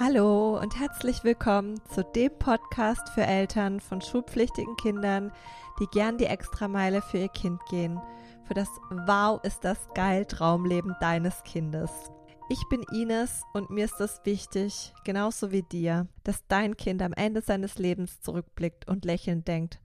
Hallo und herzlich willkommen zu dem Podcast für Eltern von schulpflichtigen Kindern, die gern die Extrameile für ihr Kind gehen. Für das Wow ist das geil Traumleben deines Kindes. Ich bin Ines und mir ist es wichtig, genauso wie dir, dass dein Kind am Ende seines Lebens zurückblickt und lächelnd denkt,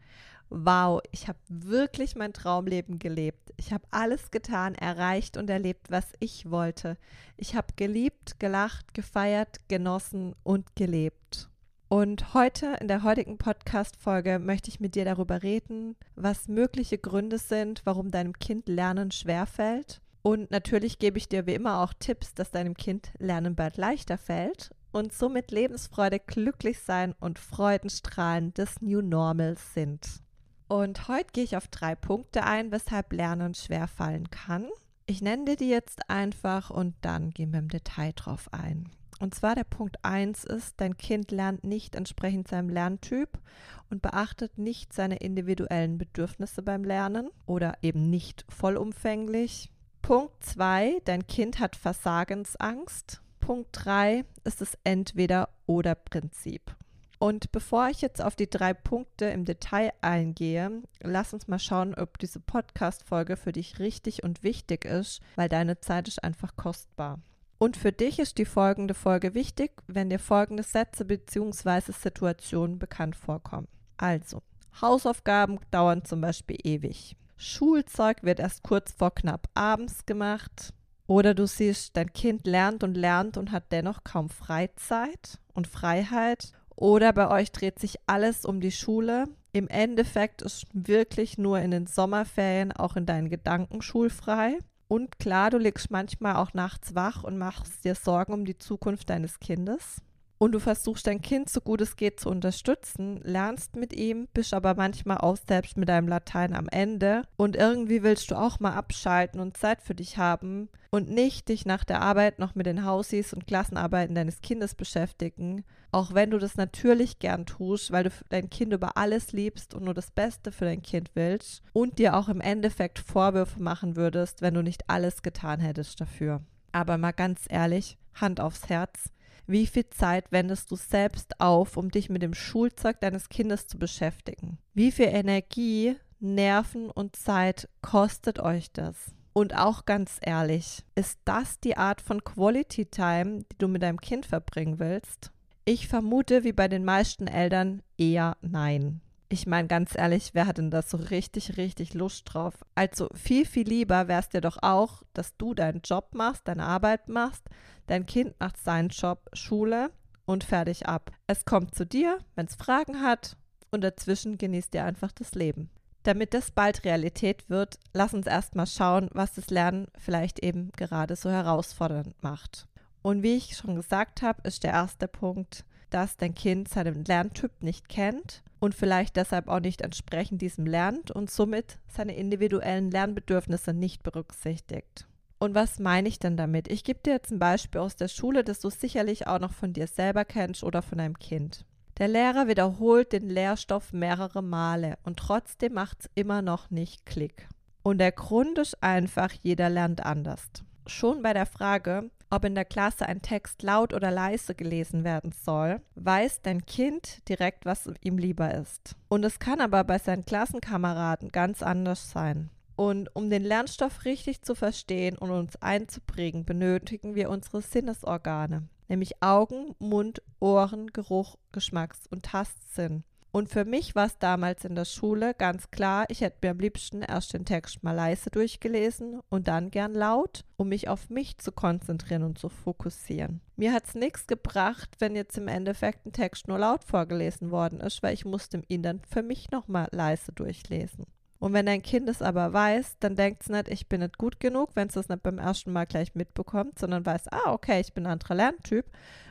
wow, ich habe wirklich mein Traumleben gelebt. Ich habe alles getan, erreicht und erlebt, was ich wollte. Ich habe geliebt, gelacht, gefeiert, genossen und gelebt. Und heute, in der heutigen Podcast-Folge, möchte ich mit dir darüber reden, was mögliche Gründe sind, warum deinem Kind Lernen schwerfällt. Und natürlich gebe ich dir wie immer auch Tipps, dass deinem Kind Lernen bald leichter fällt und somit Lebensfreude, glücklich sein und Freudenstrahlen des New Normals sind. Und heute gehe ich auf drei Punkte ein, weshalb Lernen schwer fallen kann. Ich nenne dir die jetzt einfach und dann gehen wir im Detail drauf ein. Und zwar der Punkt 1 ist, dein Kind lernt nicht entsprechend seinem Lerntyp und beachtet nicht seine individuellen Bedürfnisse beim Lernen oder eben nicht vollumfänglich. Punkt 2, dein Kind hat Versagensangst. Punkt 3 ist das Entweder-oder-Prinzip. Und bevor ich jetzt auf die drei Punkte im Detail eingehe, lass uns mal schauen, ob diese Podcast-Folge für dich richtig und wichtig ist, weil deine Zeit ist einfach kostbar. Und für dich ist die folgende Folge wichtig, wenn dir folgende Sätze bzw. Situationen bekannt vorkommen. Also, Hausaufgaben dauern zum Beispiel ewig. Schulzeug wird erst kurz vor knapp abends gemacht. Oder du siehst, dein Kind lernt und lernt und hat dennoch kaum Freizeit und Freiheit. Oder bei euch dreht sich alles um die Schule. Im Endeffekt ist wirklich nur in den Sommerferien auch in deinen Gedanken schulfrei. Und klar, du liegst manchmal auch nachts wach und machst dir Sorgen um die Zukunft deines Kindes und du versuchst dein Kind so gut es geht zu unterstützen, lernst mit ihm, bist aber manchmal auch selbst mit deinem Latein am Ende und irgendwie willst du auch mal abschalten und Zeit für dich haben und nicht dich nach der Arbeit noch mit den Hausis und Klassenarbeiten deines Kindes beschäftigen, auch wenn du das natürlich gern tust, weil du dein Kind über alles liebst und nur das Beste für dein Kind willst und dir auch im Endeffekt Vorwürfe machen würdest, wenn du nicht alles getan hättest dafür. Aber mal ganz ehrlich, Hand aufs Herz, wie viel Zeit wendest du selbst auf, um dich mit dem Schulzeug deines Kindes zu beschäftigen? Wie viel Energie, Nerven und Zeit kostet euch das? Und auch ganz ehrlich, ist das die Art von Quality Time, die du mit deinem Kind verbringen willst? Ich vermute, wie bei den meisten Eltern, eher nein. Ich meine, ganz ehrlich, wer hat denn da so richtig, richtig Lust drauf? Also viel, viel lieber wäre es dir doch auch, dass du deinen Job machst, deine Arbeit machst, dein Kind macht seinen Job, Schule und fertig ab. Es kommt zu dir, wenn es Fragen hat und dazwischen genießt ihr einfach das Leben. Damit das bald Realität wird, lass uns erstmal schauen, was das Lernen vielleicht eben gerade so herausfordernd macht. Und wie ich schon gesagt habe, ist der erste Punkt, dass dein Kind seinen Lerntyp nicht kennt und vielleicht deshalb auch nicht entsprechend diesem lernt und somit seine individuellen Lernbedürfnisse nicht berücksichtigt. Und was meine ich denn damit? Ich gebe dir jetzt ein Beispiel aus der Schule, das du sicherlich auch noch von dir selber kennst oder von deinem Kind. Der Lehrer wiederholt den Lehrstoff mehrere Male und trotzdem macht es immer noch nicht Klick. Und der Grund ist einfach, jeder lernt anders. Schon bei der Frage, ob in der Klasse ein Text laut oder leise gelesen werden soll, weiß dein Kind direkt, was ihm lieber ist. Und es kann aber bei seinen Klassenkameraden ganz anders sein. Und um den Lernstoff richtig zu verstehen und uns einzuprägen, benötigen wir unsere Sinnesorgane, nämlich Augen, Mund, Ohren, Geruch, Geschmacks- und Tastsinn. Und für mich war es damals in der Schule ganz klar, ich hätte mir am liebsten erst den Text mal leise durchgelesen und dann gern laut, um mich auf mich zu konzentrieren und zu fokussieren. Mir hat es nichts gebracht, wenn jetzt im Endeffekt ein Text nur laut vorgelesen worden ist, weil ich musste ihn dann für mich nochmal leise durchlesen. Und wenn dein Kind es aber weiß, dann denkt es nicht, ich bin nicht gut genug, wenn es das nicht beim ersten Mal gleich mitbekommt, sondern weiß, ah, okay, ich bin ein anderer Lerntyp.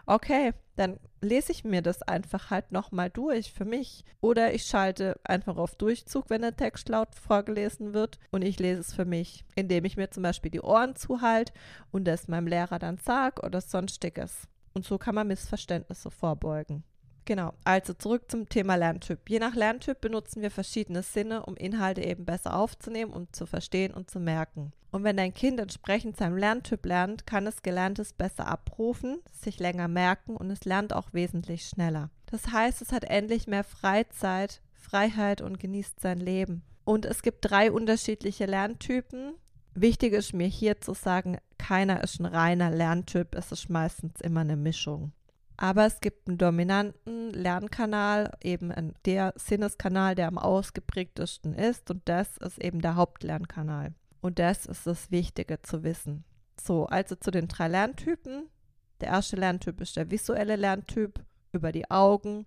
Okay, dann lese ich mir das einfach halt nochmal durch für mich. Oder ich schalte einfach auf Durchzug, wenn der Text laut vorgelesen wird und ich lese es für mich, indem ich mir zum Beispiel die Ohren zuhalte und das meinem Lehrer dann sage oder sonstiges. Und so kann man Missverständnisse vorbeugen. Genau, also zurück zum Thema Lerntyp. Je nach Lerntyp benutzen wir verschiedene Sinne, um Inhalte eben besser aufzunehmen, um zu verstehen und zu merken. Und wenn dein Kind entsprechend seinem Lerntyp lernt, kann es Gelerntes besser abrufen, sich länger merken und es lernt auch wesentlich schneller. Das heißt, es hat endlich mehr Freizeit, Freiheit und genießt sein Leben. Und es gibt drei unterschiedliche Lerntypen. Wichtig ist mir hier zu sagen, keiner ist ein reiner Lerntyp, es ist meistens immer eine Mischung. Aber es gibt einen dominanten Lernkanal, eben der Sinneskanal, der am ausgeprägtesten ist. Und das ist eben der Hauptlernkanal. Und das ist das Wichtige zu wissen. So, also zu den drei Lerntypen. Der erste Lerntyp ist der visuelle Lerntyp über die Augen.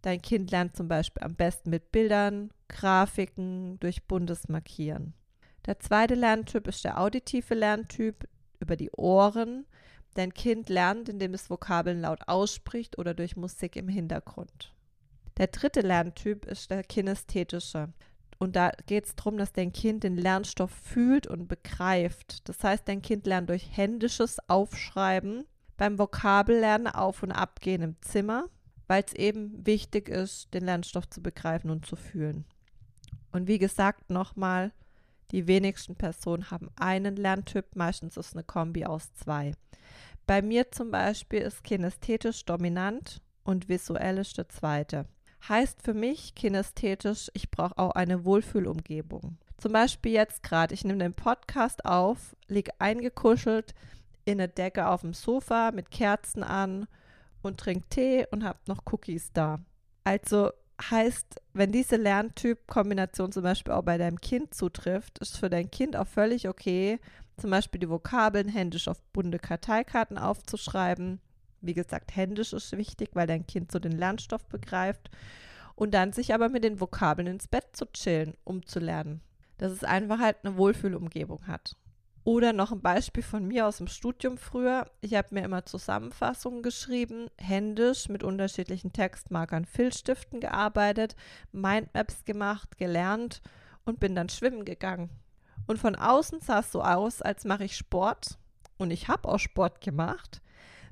Dein Kind lernt zum Beispiel am besten mit Bildern, Grafiken, durch buntes Markieren. Der zweite Lerntyp ist der auditive Lerntyp über die Ohren. Dein Kind lernt, indem es Vokabeln laut ausspricht oder durch Musik im Hintergrund. Der dritte Lerntyp ist der kinästhetische. Und da geht es darum, dass dein Kind den Lernstoff fühlt und begreift. Das heißt, dein Kind lernt durch händisches Aufschreiben, beim Vokabellernen auf und abgehen im Zimmer, weil es eben wichtig ist, den Lernstoff zu begreifen und zu fühlen. Und wie gesagt, nochmal, die wenigsten Personen haben einen Lerntyp, meistens ist es eine Kombi aus zwei. Bei mir zum Beispiel ist kinästhetisch dominant und visuell ist der zweite. Heißt für mich kinästhetisch, ich brauche auch eine Wohlfühlumgebung. Zum Beispiel jetzt gerade, ich nehme den Podcast auf, liege eingekuschelt in der Decke auf dem Sofa mit Kerzen an und trinke Tee und habe noch Cookies da. Also heißt, wenn diese Lerntyp-Kombination zum Beispiel auch bei deinem Kind zutrifft, ist für dein Kind auch völlig okay, zum Beispiel die Vokabeln händisch auf bunte Karteikarten aufzuschreiben. Wie gesagt, händisch ist wichtig, weil dein Kind so den Lernstoff begreift. Und dann sich aber mit den Vokabeln ins Bett zu chillen, um zu lernen. Dass es einfach halt eine Wohlfühlumgebung hat. Oder noch ein Beispiel von mir aus dem Studium früher. Ich habe mir immer Zusammenfassungen geschrieben, händisch mit unterschiedlichen Textmarkern, Filzstiften gearbeitet, Mindmaps gemacht, gelernt und bin dann schwimmen gegangen. Und von außen sah es so aus, als mache ich Sport. Und ich habe auch Sport gemacht.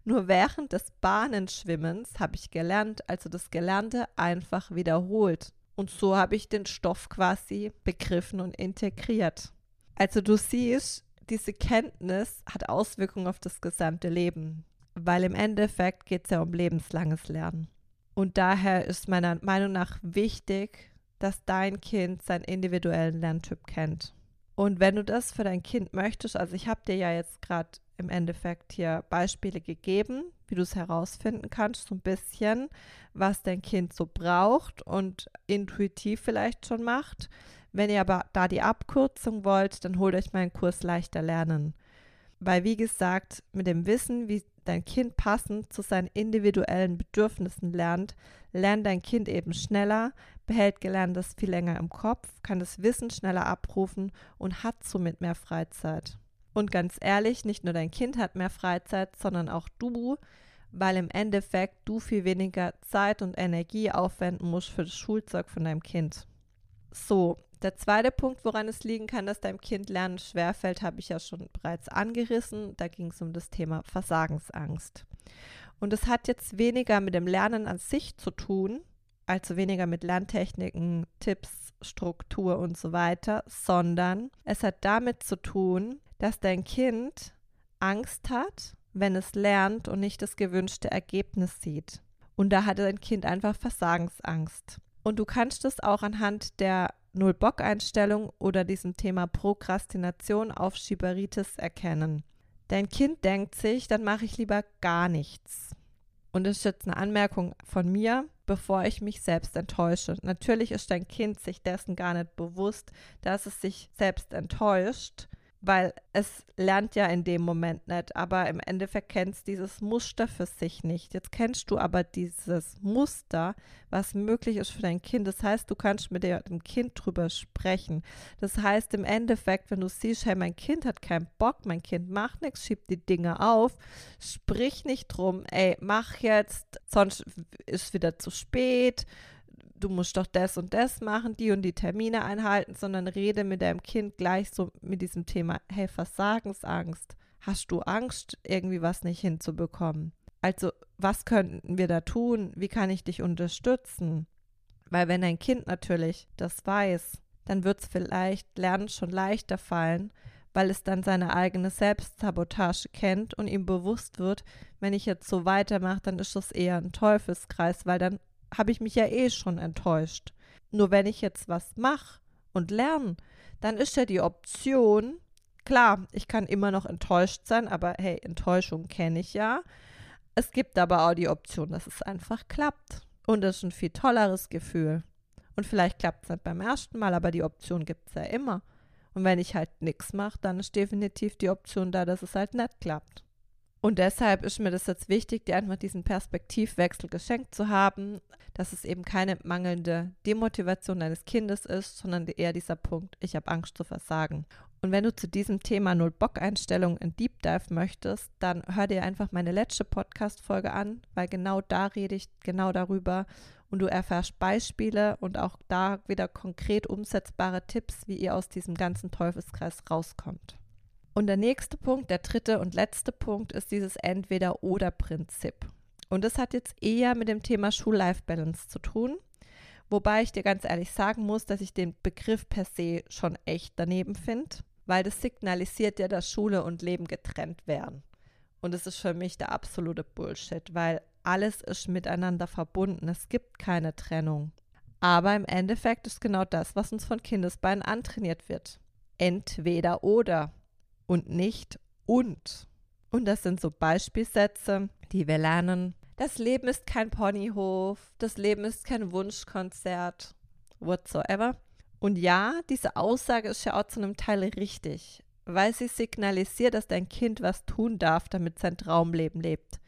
Nur während des Bahnenschwimmens habe ich gelernt, also das Gelernte einfach wiederholt. Und so habe ich den Stoff quasi begriffen und integriert. Also du siehst, diese Kenntnis hat Auswirkungen auf das gesamte Leben, weil im Endeffekt geht es ja um lebenslanges Lernen. Und daher ist meiner Meinung nach wichtig, dass dein Kind seinen individuellen Lerntyp kennt. Und wenn du das für dein Kind möchtest, also ich habe dir ja jetzt gerade im Endeffekt hier Beispiele gegeben, wie du es herausfinden kannst, so ein bisschen, was dein Kind so braucht und intuitiv vielleicht schon macht. Wenn ihr aber da die Abkürzung wollt, dann holt euch meinen Kurs leichter lernen. Weil, wie gesagt, mit dem Wissen, wie dein Kind passend zu seinen individuellen Bedürfnissen lernt, lernt dein Kind eben schneller, behält Gelerntes viel länger im Kopf, kann das Wissen schneller abrufen und hat somit mehr Freizeit. Und ganz ehrlich, nicht nur dein Kind hat mehr Freizeit, sondern auch du, weil im Endeffekt du viel weniger Zeit und Energie aufwenden musst für das Schulzeug von deinem Kind. So, der zweite Punkt, woran es liegen kann, dass deinem Kind Lernen schwerfällt, habe ich ja schon bereits angerissen. Da ging es um das Thema Versagensangst. Und es hat jetzt weniger mit dem Lernen an sich zu tun, also weniger mit Lerntechniken, Tipps, Struktur und so weiter, sondern es hat damit zu tun, dass dein Kind Angst hat, wenn es lernt und nicht das gewünschte Ergebnis sieht. Und da hat dein Kind einfach Versagensangst. Und du kannst es auch anhand der Null-Bock-Einstellung oder diesem Thema Prokrastination auf Schieberitis erkennen. Dein Kind denkt sich, dann mache ich lieber gar nichts. Und das ist jetzt eine Anmerkung von mir, bevor ich mich selbst enttäusche. Natürlich ist dein Kind sich dessen gar nicht bewusst, dass es sich selbst enttäuscht weil es lernt ja in dem Moment nicht, aber im Endeffekt kennst dieses Muster für sich nicht. Jetzt kennst du aber dieses Muster, was möglich ist für dein Kind. Das heißt, du kannst mit dem Kind drüber sprechen. Das heißt, im Endeffekt, wenn du siehst, hey, mein Kind hat keinen Bock, mein Kind macht nichts, schiebt die Dinge auf, sprich nicht drum, ey, mach jetzt, sonst ist wieder zu spät du musst doch das und das machen, die und die Termine einhalten, sondern rede mit deinem Kind gleich so mit diesem Thema, hey, Versagensangst. Hast du Angst, irgendwie was nicht hinzubekommen? Also, was könnten wir da tun? Wie kann ich dich unterstützen? Weil wenn ein Kind natürlich das weiß, dann wird es vielleicht Lernen schon leichter fallen, weil es dann seine eigene Selbstsabotage kennt und ihm bewusst wird, wenn ich jetzt so weitermache, dann ist das eher ein Teufelskreis, weil dann habe ich mich ja eh schon enttäuscht. Nur wenn ich jetzt was mache und lerne, dann ist ja die Option, klar, ich kann immer noch enttäuscht sein, aber hey, Enttäuschung kenne ich ja. Es gibt aber auch die Option, dass es einfach klappt. Und das ist ein viel tolleres Gefühl. Und vielleicht klappt es nicht beim ersten Mal, aber die Option gibt es ja immer. Und wenn ich halt nichts mache, dann ist definitiv die Option da, dass es halt nicht klappt. Und deshalb ist mir das jetzt wichtig, dir einfach diesen Perspektivwechsel geschenkt zu haben, dass es eben keine mangelnde Demotivation deines Kindes ist, sondern eher dieser Punkt, ich habe Angst zu versagen. Und wenn du zu diesem Thema Null-Bock-Einstellung in Deep Dive möchtest, dann hör dir einfach meine letzte Podcast-Folge an, weil genau da rede ich genau darüber und du erfährst Beispiele und auch da wieder konkret umsetzbare Tipps, wie ihr aus diesem ganzen Teufelskreis rauskommt. Und der nächste Punkt, der dritte und letzte Punkt, ist dieses Entweder-Oder-Prinzip. Und das hat jetzt eher mit dem Thema Schul-Life-Balance zu tun. Wobei ich dir ganz ehrlich sagen muss, dass ich den Begriff per se schon echt daneben finde, weil das signalisiert ja, dass Schule und Leben getrennt wären. Und es ist für mich der absolute Bullshit, weil alles ist miteinander verbunden. Es gibt keine Trennung. Aber im Endeffekt ist genau das, was uns von Kindesbeinen antrainiert wird. Entweder oder und nicht und. Und das sind so Beispielsätze, die wir lernen. Das Leben ist kein Ponyhof, das Leben ist kein Wunschkonzert, whatsoever. Und ja, diese Aussage ist ja auch zu einem Teil richtig, weil sie signalisiert, dass dein Kind was tun darf, damit sein Traumleben lebt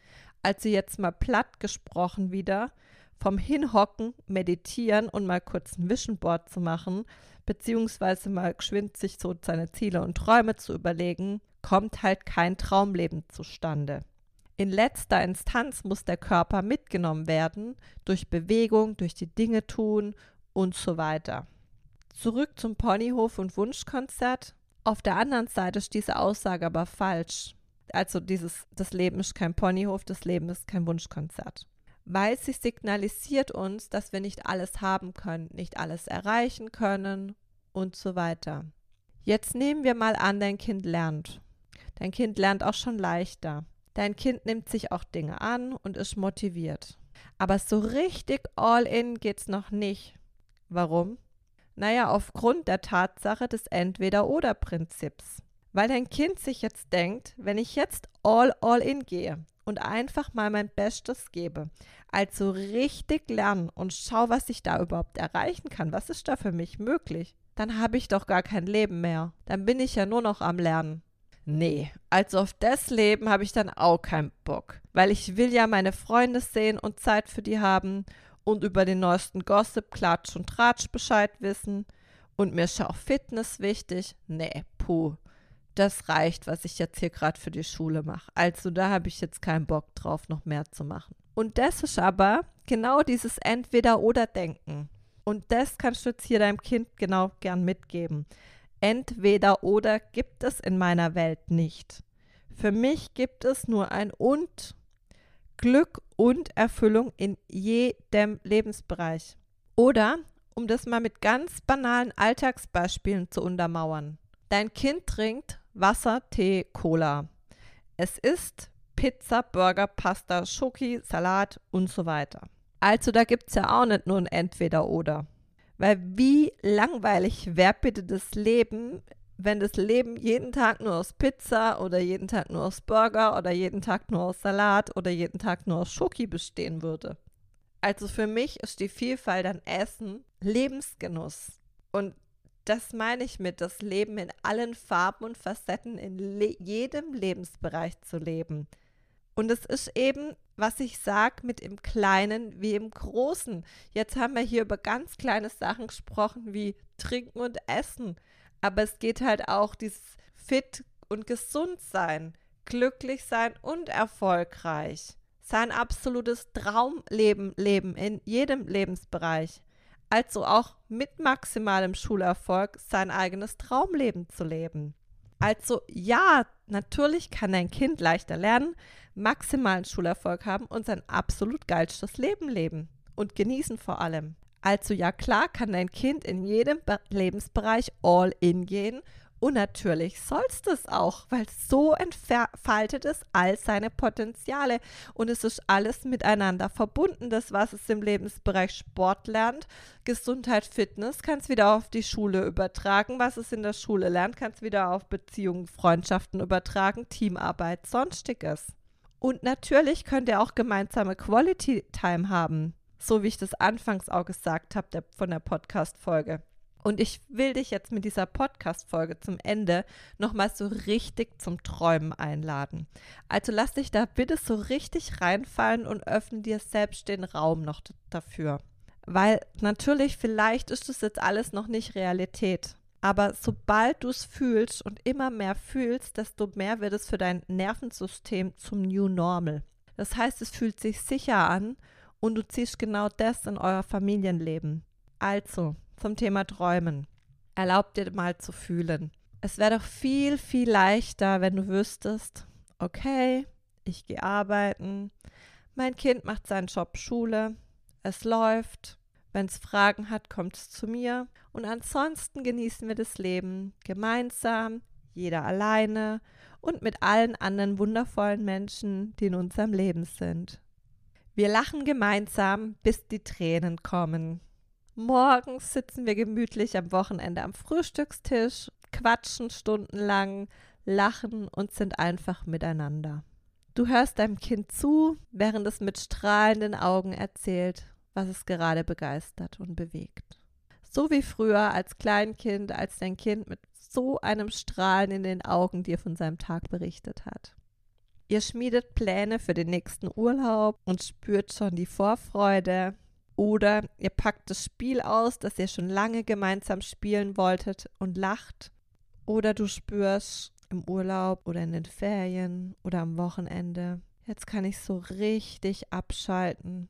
also jetzt mal platt gesprochen wieder, vom Hinhocken, Meditieren und mal kurz ein Vision Board zu machen, beziehungsweise mal geschwind sich so seine Ziele und Träume zu überlegen, kommt halt kein Traumleben zustande. In letzter Instanz muss der Körper mitgenommen werden, durch Bewegung, durch die Dinge tun und so weiter. Zurück zum Ponyhof und Wunschkonzert. Auf der anderen Seite ist diese Aussage aber falsch also dieses, das Leben ist kein Ponyhof, das Leben ist kein Wunschkonzert. Weil sie signalisiert uns, dass wir nicht alles haben können, nicht alles erreichen können und so weiter. Jetzt nehmen wir mal an, dein Kind lernt. Dein Kind lernt auch schon leichter. Dein Kind nimmt sich auch Dinge an und ist motiviert. Aber so richtig all in geht's noch nicht. Warum? Naja, aufgrund der Tatsache des Entweder-Oder-Prinzips. Weil dein Kind sich jetzt denkt, wenn ich jetzt all, all in gehe und einfach mal mein Bestes gebe, also richtig lernen und schau, was ich da überhaupt erreichen kann, was ist da für mich möglich, dann habe ich doch gar kein Leben mehr. Dann bin ich ja nur noch am Lernen. Nee, also auf das Leben habe ich dann auch keinen Bock, weil ich will ja meine Freunde sehen und Zeit für die haben und über den neuesten Gossip, Klatsch und Tratsch Bescheid wissen. Und mir ist auch Fitness wichtig. Nee, puh das reicht, was ich jetzt hier gerade für die Schule mache. Also da habe ich jetzt keinen Bock drauf, noch mehr zu machen. Und das ist aber genau dieses Entweder-Oder-Denken. Und das kannst du jetzt hier deinem Kind genau gern mitgeben. Entweder oder gibt es in meiner Welt nicht. Für mich gibt es nur ein und. Glück und Erfüllung in jedem Lebensbereich. Oder, um das mal mit ganz banalen Alltagsbeispielen zu untermauern. Dein Kind trinkt Wasser, Tee, Cola. Es ist Pizza, Burger, Pasta, Schoki, Salat und so weiter. Also da gibt es ja auch nicht nur ein Entweder-Oder. Weil wie langweilig wäre bitte das Leben, wenn das Leben jeden Tag nur aus Pizza oder jeden Tag nur aus Burger oder jeden Tag nur aus Salat oder jeden Tag nur aus Schoki bestehen würde. Also für mich ist die Vielfalt an Essen Lebensgenuss. Und das meine ich mit, das Leben in allen Farben und Facetten in le jedem Lebensbereich zu leben. Und es ist eben, was ich sage, mit im Kleinen wie im Großen. Jetzt haben wir hier über ganz kleine Sachen gesprochen, wie Trinken und Essen. Aber es geht halt auch dieses fit und gesund sein, glücklich sein und erfolgreich. Sein absolutes Traumleben leben in jedem Lebensbereich also auch mit maximalem Schulerfolg sein eigenes Traumleben zu leben. Also ja, natürlich kann dein Kind leichter lernen, maximalen Schulerfolg haben und sein absolut geilstes Leben leben und genießen vor allem. Also ja klar kann dein Kind in jedem Lebensbereich all in gehen und natürlich sollst es auch, weil so entfaltet es all seine Potenziale und es ist alles miteinander verbunden. Das, was es im Lebensbereich Sport lernt, Gesundheit, Fitness, kann es wieder auf die Schule übertragen. Was es in der Schule lernt, kann es wieder auf Beziehungen, Freundschaften übertragen, Teamarbeit, sonstiges. Und natürlich könnt ihr auch gemeinsame Quality Time haben, so wie ich das anfangs auch gesagt habe von der Podcast-Folge. Und ich will dich jetzt mit dieser Podcast-Folge zum Ende nochmal so richtig zum Träumen einladen. Also lass dich da bitte so richtig reinfallen und öffne dir selbst den Raum noch dafür. Weil natürlich, vielleicht ist das jetzt alles noch nicht Realität. Aber sobald du es fühlst und immer mehr fühlst, desto mehr wird es für dein Nervensystem zum New Normal. Das heißt, es fühlt sich sicher an und du ziehst genau das in euer Familienleben. Also, zum Thema Träumen. Erlaub dir mal zu fühlen. Es wäre doch viel, viel leichter, wenn du wüsstest, okay, ich gehe arbeiten, mein Kind macht seinen Job Schule, es läuft, wenn es Fragen hat, kommt es zu mir und ansonsten genießen wir das Leben gemeinsam, jeder alleine und mit allen anderen wundervollen Menschen, die in unserem Leben sind. Wir lachen gemeinsam, bis die Tränen kommen. Morgens sitzen wir gemütlich am Wochenende am Frühstückstisch, quatschen stundenlang, lachen und sind einfach miteinander. Du hörst deinem Kind zu, während es mit strahlenden Augen erzählt, was es gerade begeistert und bewegt. So wie früher als Kleinkind, als dein Kind mit so einem Strahlen in den Augen dir von seinem Tag berichtet hat. Ihr schmiedet Pläne für den nächsten Urlaub und spürt schon die Vorfreude, oder ihr packt das Spiel aus, das ihr schon lange gemeinsam spielen wolltet und lacht. Oder du spürst im Urlaub oder in den Ferien oder am Wochenende, jetzt kann ich so richtig abschalten.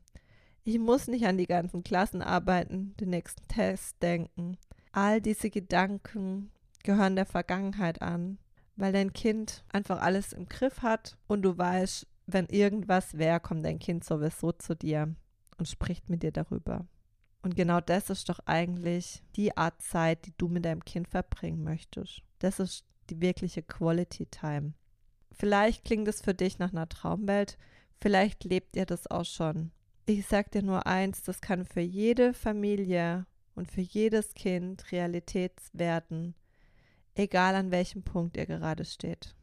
Ich muss nicht an die ganzen Klassenarbeiten, den nächsten Test denken. All diese Gedanken gehören der Vergangenheit an, weil dein Kind einfach alles im Griff hat und du weißt, wenn irgendwas wäre, kommt dein Kind sowieso zu dir und spricht mit dir darüber. Und genau das ist doch eigentlich die Art Zeit, die du mit deinem Kind verbringen möchtest. Das ist die wirkliche Quality Time. Vielleicht klingt es für dich nach einer Traumwelt, vielleicht lebt ihr das auch schon. Ich sag dir nur eins, das kann für jede Familie und für jedes Kind Realität werden, egal an welchem Punkt ihr gerade steht.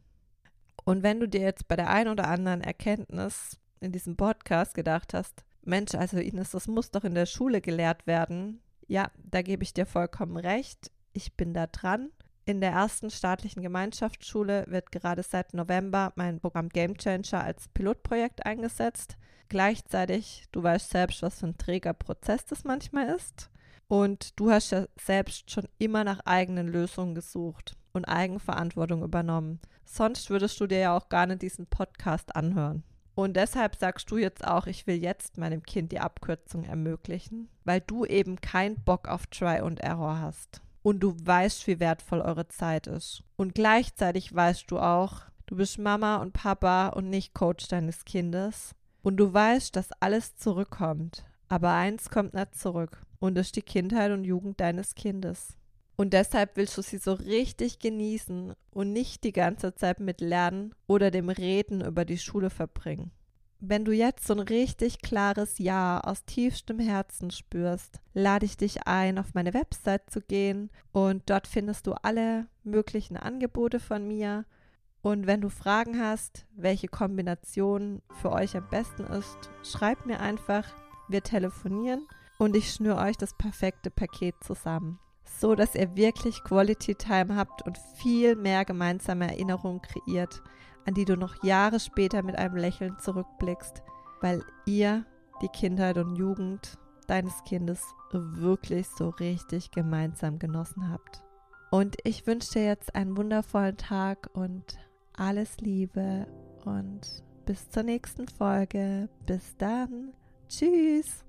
Und wenn du dir jetzt bei der einen oder anderen Erkenntnis in diesem Podcast gedacht hast, Mensch, also Ines, das muss doch in der Schule gelehrt werden. Ja, da gebe ich dir vollkommen recht. Ich bin da dran. In der ersten staatlichen Gemeinschaftsschule wird gerade seit November mein Programm Game Changer als Pilotprojekt eingesetzt. Gleichzeitig, du weißt selbst, was für ein träger Prozess das manchmal ist. Und du hast ja selbst schon immer nach eigenen Lösungen gesucht und Eigenverantwortung übernommen. Sonst würdest du dir ja auch gar nicht diesen Podcast anhören. Und deshalb sagst du jetzt auch, ich will jetzt meinem Kind die Abkürzung ermöglichen, weil du eben keinen Bock auf Try und Error hast. Und du weißt, wie wertvoll eure Zeit ist. Und gleichzeitig weißt du auch, du bist Mama und Papa und nicht Coach deines Kindes. Und du weißt, dass alles zurückkommt. Aber eins kommt nicht zurück. Und das ist die Kindheit und Jugend deines Kindes. Und deshalb willst du sie so richtig genießen und nicht die ganze Zeit mit Lernen oder dem Reden über die Schule verbringen. Wenn du jetzt so ein richtig klares Ja aus tiefstem Herzen spürst, lade ich dich ein, auf meine Website zu gehen und dort findest du alle möglichen Angebote von mir. Und wenn du Fragen hast, welche Kombination für euch am besten ist, schreib mir einfach, wir telefonieren und ich schnüre euch das perfekte Paket zusammen so dass ihr wirklich Quality Time habt und viel mehr gemeinsame Erinnerungen kreiert, an die du noch Jahre später mit einem Lächeln zurückblickst, weil ihr die Kindheit und Jugend deines Kindes wirklich so richtig gemeinsam genossen habt. Und ich wünsche dir jetzt einen wundervollen Tag und alles Liebe und bis zur nächsten Folge. Bis dann. Tschüss.